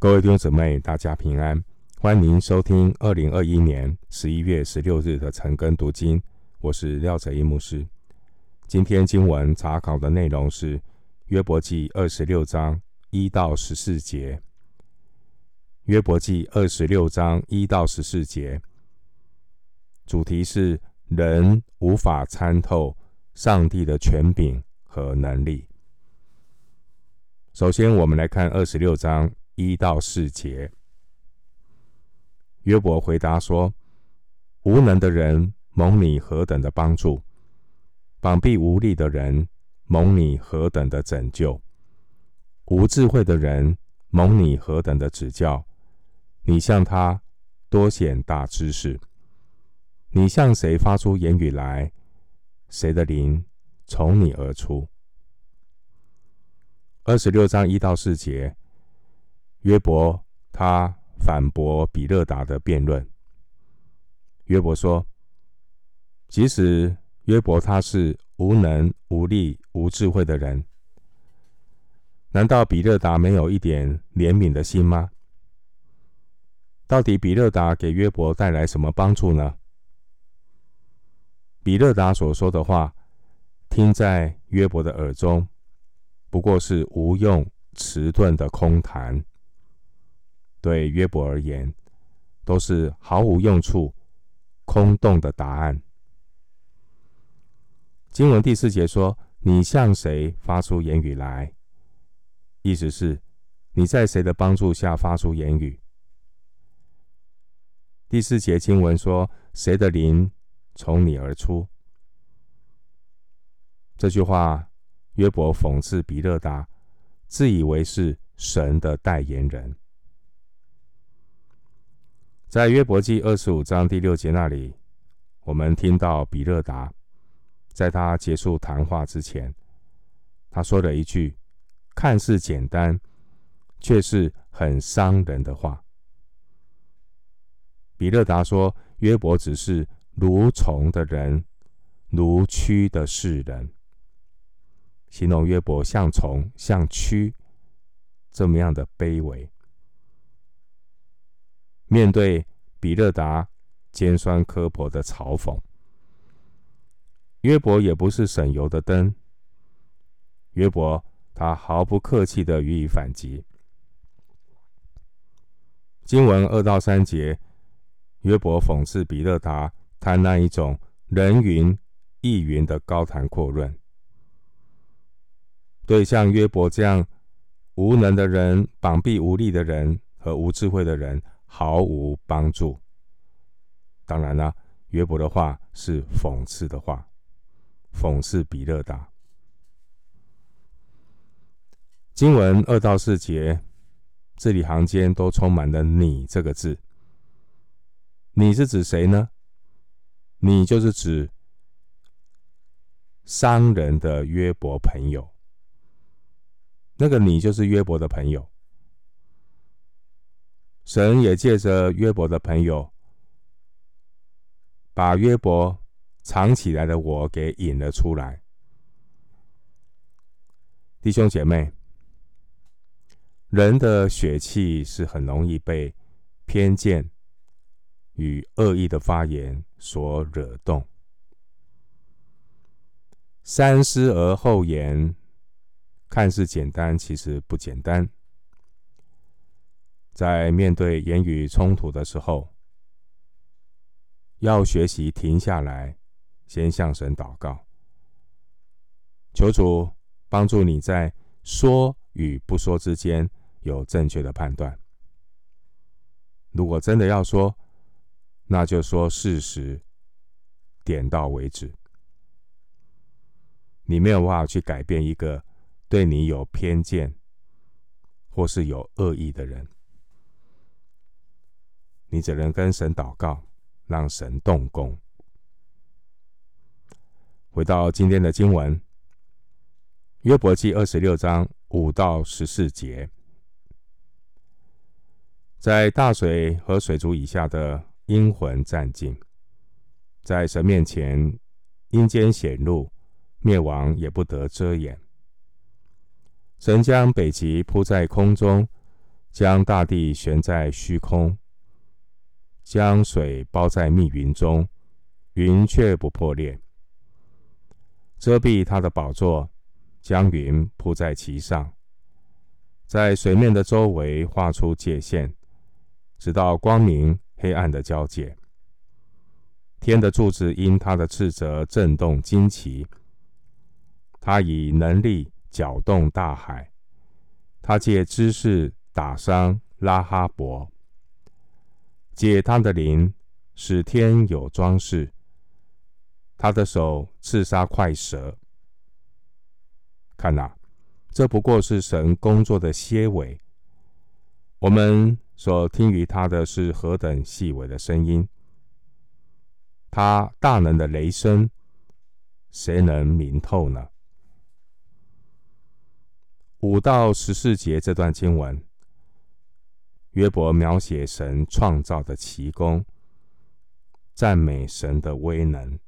各位弟兄姊妹，大家平安，欢迎收听二零二一年十一月十六日的晨更读经。我是廖哲一牧师。今天经文查考的内容是约伯记二十六章一到十四节。约伯记二十六章一到十四节，主题是人无法参透上帝的权柄和能力。首先，我们来看二十六章。一到四节，约伯回答说：“无能的人蒙你何等的帮助，膀臂无力的人蒙你何等的拯救，无智慧的人蒙你何等的指教。你向他多显大知识。你向谁发出言语来？谁的灵从你而出？”二十六章一到四节。约伯他反驳比勒达的辩论。约伯说：“即使约伯他是无能、无力、无智慧的人，难道比勒达没有一点怜悯的心吗？到底比勒达给约伯带来什么帮助呢？比勒达所说的话，听在约伯的耳中，不过是无用、迟钝的空谈。”对约伯而言，都是毫无用处、空洞的答案。经文第四节说：“你向谁发出言语来？”意思是你在谁的帮助下发出言语。第四节经文说：“谁的灵从你而出？”这句话，约伯讽刺比勒达，自以为是神的代言人。在约伯记二十五章第六节那里，我们听到比勒达在他结束谈话之前，他说了一句看似简单，却是很伤人的话。比勒达说，约伯只是如虫的人，如蛆的世人，形容约伯像虫像蛆这么样的卑微。面对比勒达尖酸刻薄的嘲讽，约伯也不是省油的灯。约伯他毫不客气的予以反击。经文二到三节，约伯讽刺比勒达贪那一种人云亦云的高谈阔论，对像约伯这样无能的人、膀臂无力的人和无智慧的人。毫无帮助。当然了，约伯的话是讽刺的话，讽刺比勒达。经文二到四节，字里行间都充满了“你”这个字。你是指谁呢？你就是指商人的约伯朋友。那个你就是约伯的朋友。神也借着约伯的朋友，把约伯藏起来的我给引了出来。弟兄姐妹，人的血气是很容易被偏见与恶意的发言所惹动，三思而后言，看似简单，其实不简单。在面对言语冲突的时候，要学习停下来，先向神祷告，求主帮助你在说与不说之间有正确的判断。如果真的要说，那就说事实，点到为止。你没有办法去改变一个对你有偏见或是有恶意的人。你只能跟神祷告，让神动工。回到今天的经文，《约伯记》二十六章五到十四节，在大水和水族以下的阴魂暂静，在神面前阴间显露，灭亡也不得遮掩。神将北极铺在空中。将大地悬在虚空，将水包在密云中，云却不破裂。遮蔽他的宝座，将云铺在其上，在水面的周围画出界限，直到光明黑暗的交界。天的柱子因他的斥责震动惊奇，他以能力搅动大海，他借知识打伤拉哈伯，借他的灵使天有装饰，他的手刺杀快蛇。看哪，这不过是神工作的些尾，我们所听于他的是何等细微的声音。他大能的雷声，谁能明透呢？五到十四节这段经文，约伯描写神创造的奇功，赞美神的威能。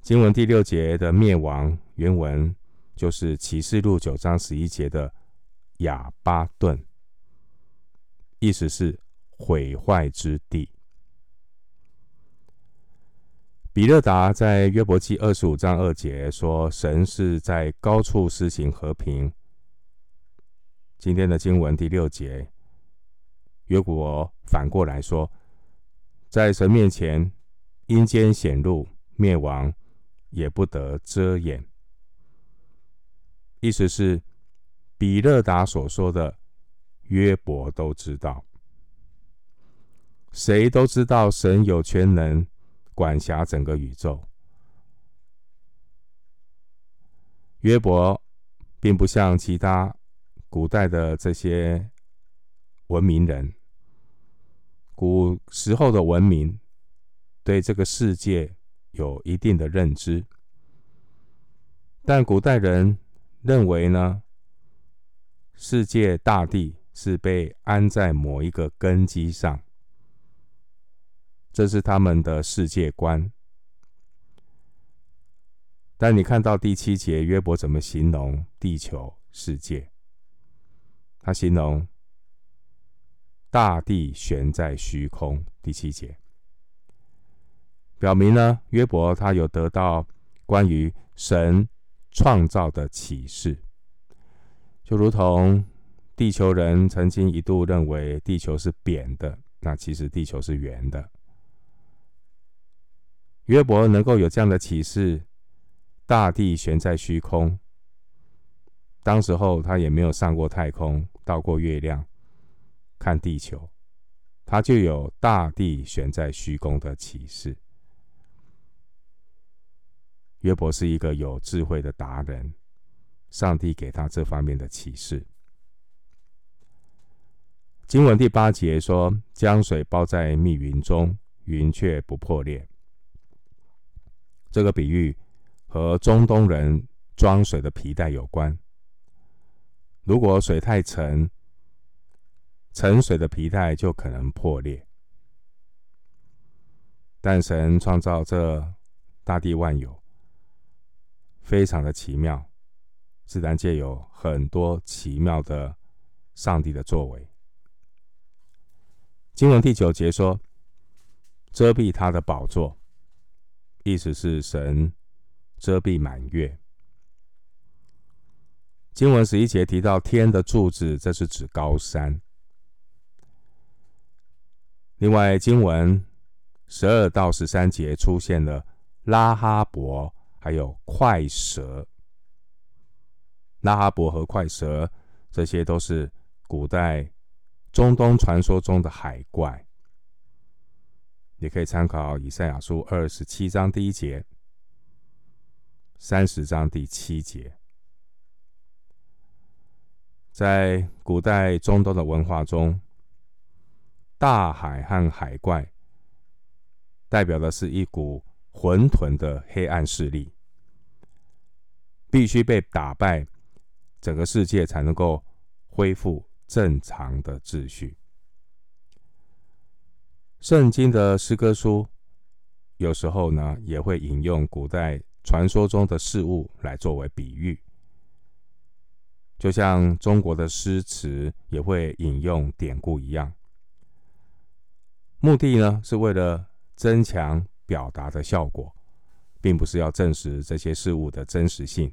经文第六节的灭亡原文就是启示录九章十一节的亚巴顿，意思是毁坏之地。比勒达在约伯记二十五章二节说：“神是在高处施行和平。”今天的经文第六节，约伯反过来说：“在神面前，阴间显露，灭亡也不得遮掩。”意思是，比勒达所说的，约伯都知道，谁都知道神有权能。管辖整个宇宙。约伯并不像其他古代的这些文明人，古时候的文明对这个世界有一定的认知，但古代人认为呢，世界大地是被安在某一个根基上。这是他们的世界观，但你看到第七节，约伯怎么形容地球世界？他形容大地悬在虚空。第七节表明呢，约伯他有得到关于神创造的启示，就如同地球人曾经一度认为地球是扁的，那其实地球是圆的。约伯能够有这样的启示，大地悬在虚空。当时候他也没有上过太空，到过月亮，看地球，他就有大地悬在虚空的启示。约伯是一个有智慧的达人，上帝给他这方面的启示。经文第八节说：“将水包在密云中，云却不破裂。”这个比喻和中东人装水的皮带有关。如果水太沉，沉水的皮带就可能破裂。但神创造这大地万有，非常的奇妙，自然界有很多奇妙的上帝的作为。经文第九节说：“遮蔽他的宝座。”意思是神遮蔽满月。经文十一节提到天的柱子，这是指高山。另外，经文十二到十三节出现了拉哈伯，还有快蛇。拉哈伯和快蛇，这些都是古代中东传说中的海怪。也可以参考以赛亚书二十七章第一节、三十章第七节。在古代中东的文化中，大海和海怪代表的是一股混沌的黑暗势力，必须被打败，整个世界才能够恢复正常的秩序。圣经的诗歌书有时候呢，也会引用古代传说中的事物来作为比喻，就像中国的诗词也会引用典故一样，目的呢是为了增强表达的效果，并不是要证实这些事物的真实性。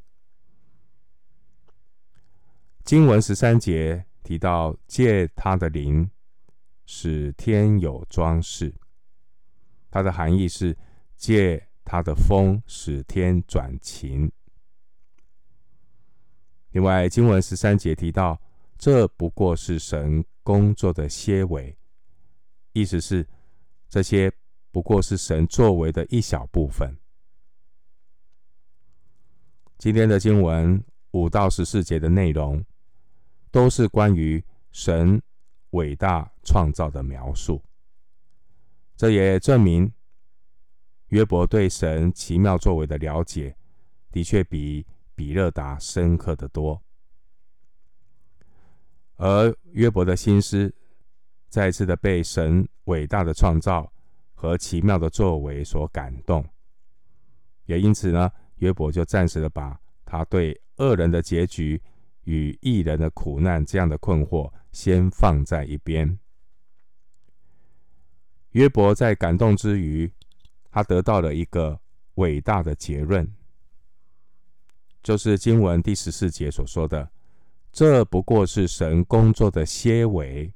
经文十三节提到借他的灵使天有装饰，它的含义是借他的风使天转晴。另外，经文十三节提到，这不过是神工作的些尾，意思是这些不过是神作为的一小部分。今天的经文五到十四节的内容，都是关于神伟大创造的描述。这也证明约伯对神奇妙作为的了解，的确比比勒达深刻的多，而约伯的心思再次的被神伟大的创造和奇妙的作为所感动，也因此呢，约伯就暂时的把他对恶人的结局与义人的苦难这样的困惑先放在一边。约伯在感动之余，他得到了一个伟大的结论。就是经文第十四节所说的，这不过是神工作的些微，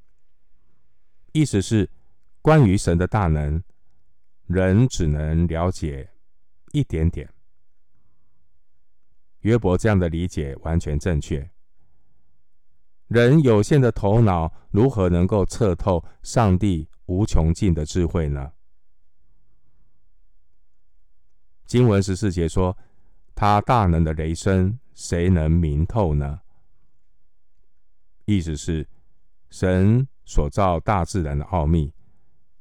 意思是关于神的大能，人只能了解一点点。约伯这样的理解完全正确。人有限的头脑如何能够测透上帝无穷尽的智慧呢？经文十四节说。他大能的雷声，谁能明透呢？意思是，神所造大自然的奥秘，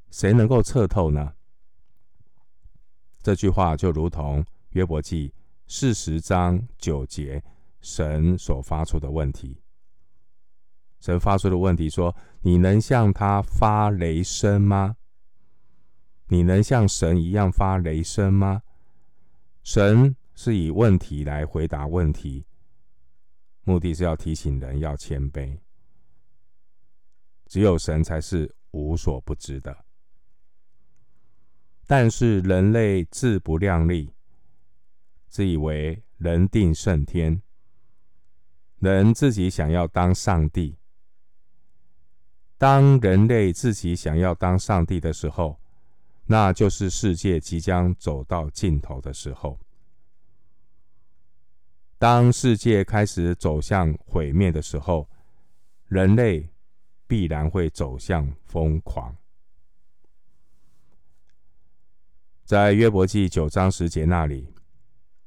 谁能够测透呢？这句话就如同约伯记四十章九节，神所发出的问题。神发出的问题说：“你能向他发雷声吗？你能像神一样发雷声吗？”神。是以问题来回答问题，目的是要提醒人要谦卑。只有神才是无所不知的，但是人类自不量力，自以为人定胜天，人自己想要当上帝。当人类自己想要当上帝的时候，那就是世界即将走到尽头的时候。当世界开始走向毁灭的时候，人类必然会走向疯狂。在约伯记九章十节那里，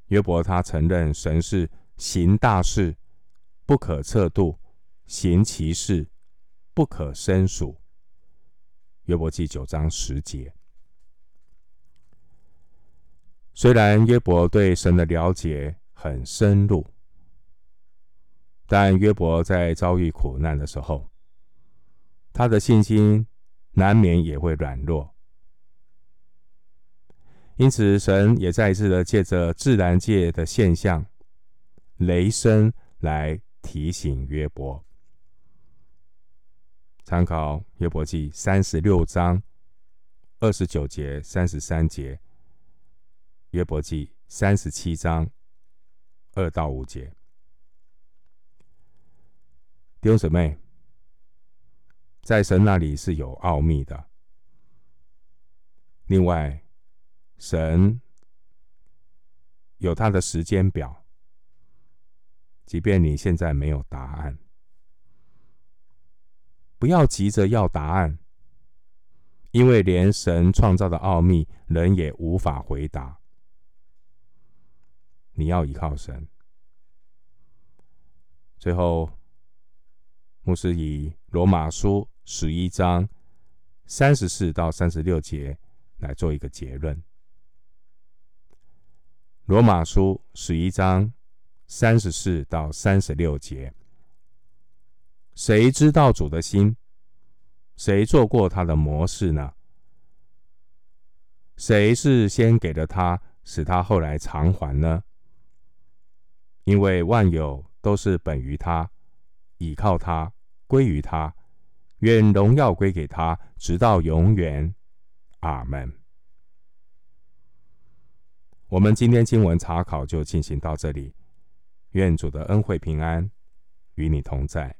约伯他承认神是行大事，不可测度，行其事，不可胜数。约伯记九章十节。虽然约伯对神的了解，很深入，但约伯在遭遇苦难的时候，他的信心难免也会软弱。因此，神也再一次的借着自然界的现象，雷声来提醒约伯。参考约伯记三十六章二十九节、三十三节，约伯记三十七章。二到五节，弟兄姊妹，在神那里是有奥秘的。另外，神有他的时间表，即便你现在没有答案，不要急着要答案，因为连神创造的奥秘，人也无法回答。你要依靠神。最后，牧师以罗马书十一章三十四到三十六节来做一个结论。罗马书十一章三十四到三十六节，谁知道主的心？谁做过他的模式呢？谁是先给了他，使他后来偿还呢？因为万有都是本于他，倚靠他，归于他，愿荣耀归给他，直到永远。阿门。我们今天经文查考就进行到这里，愿主的恩惠平安与你同在。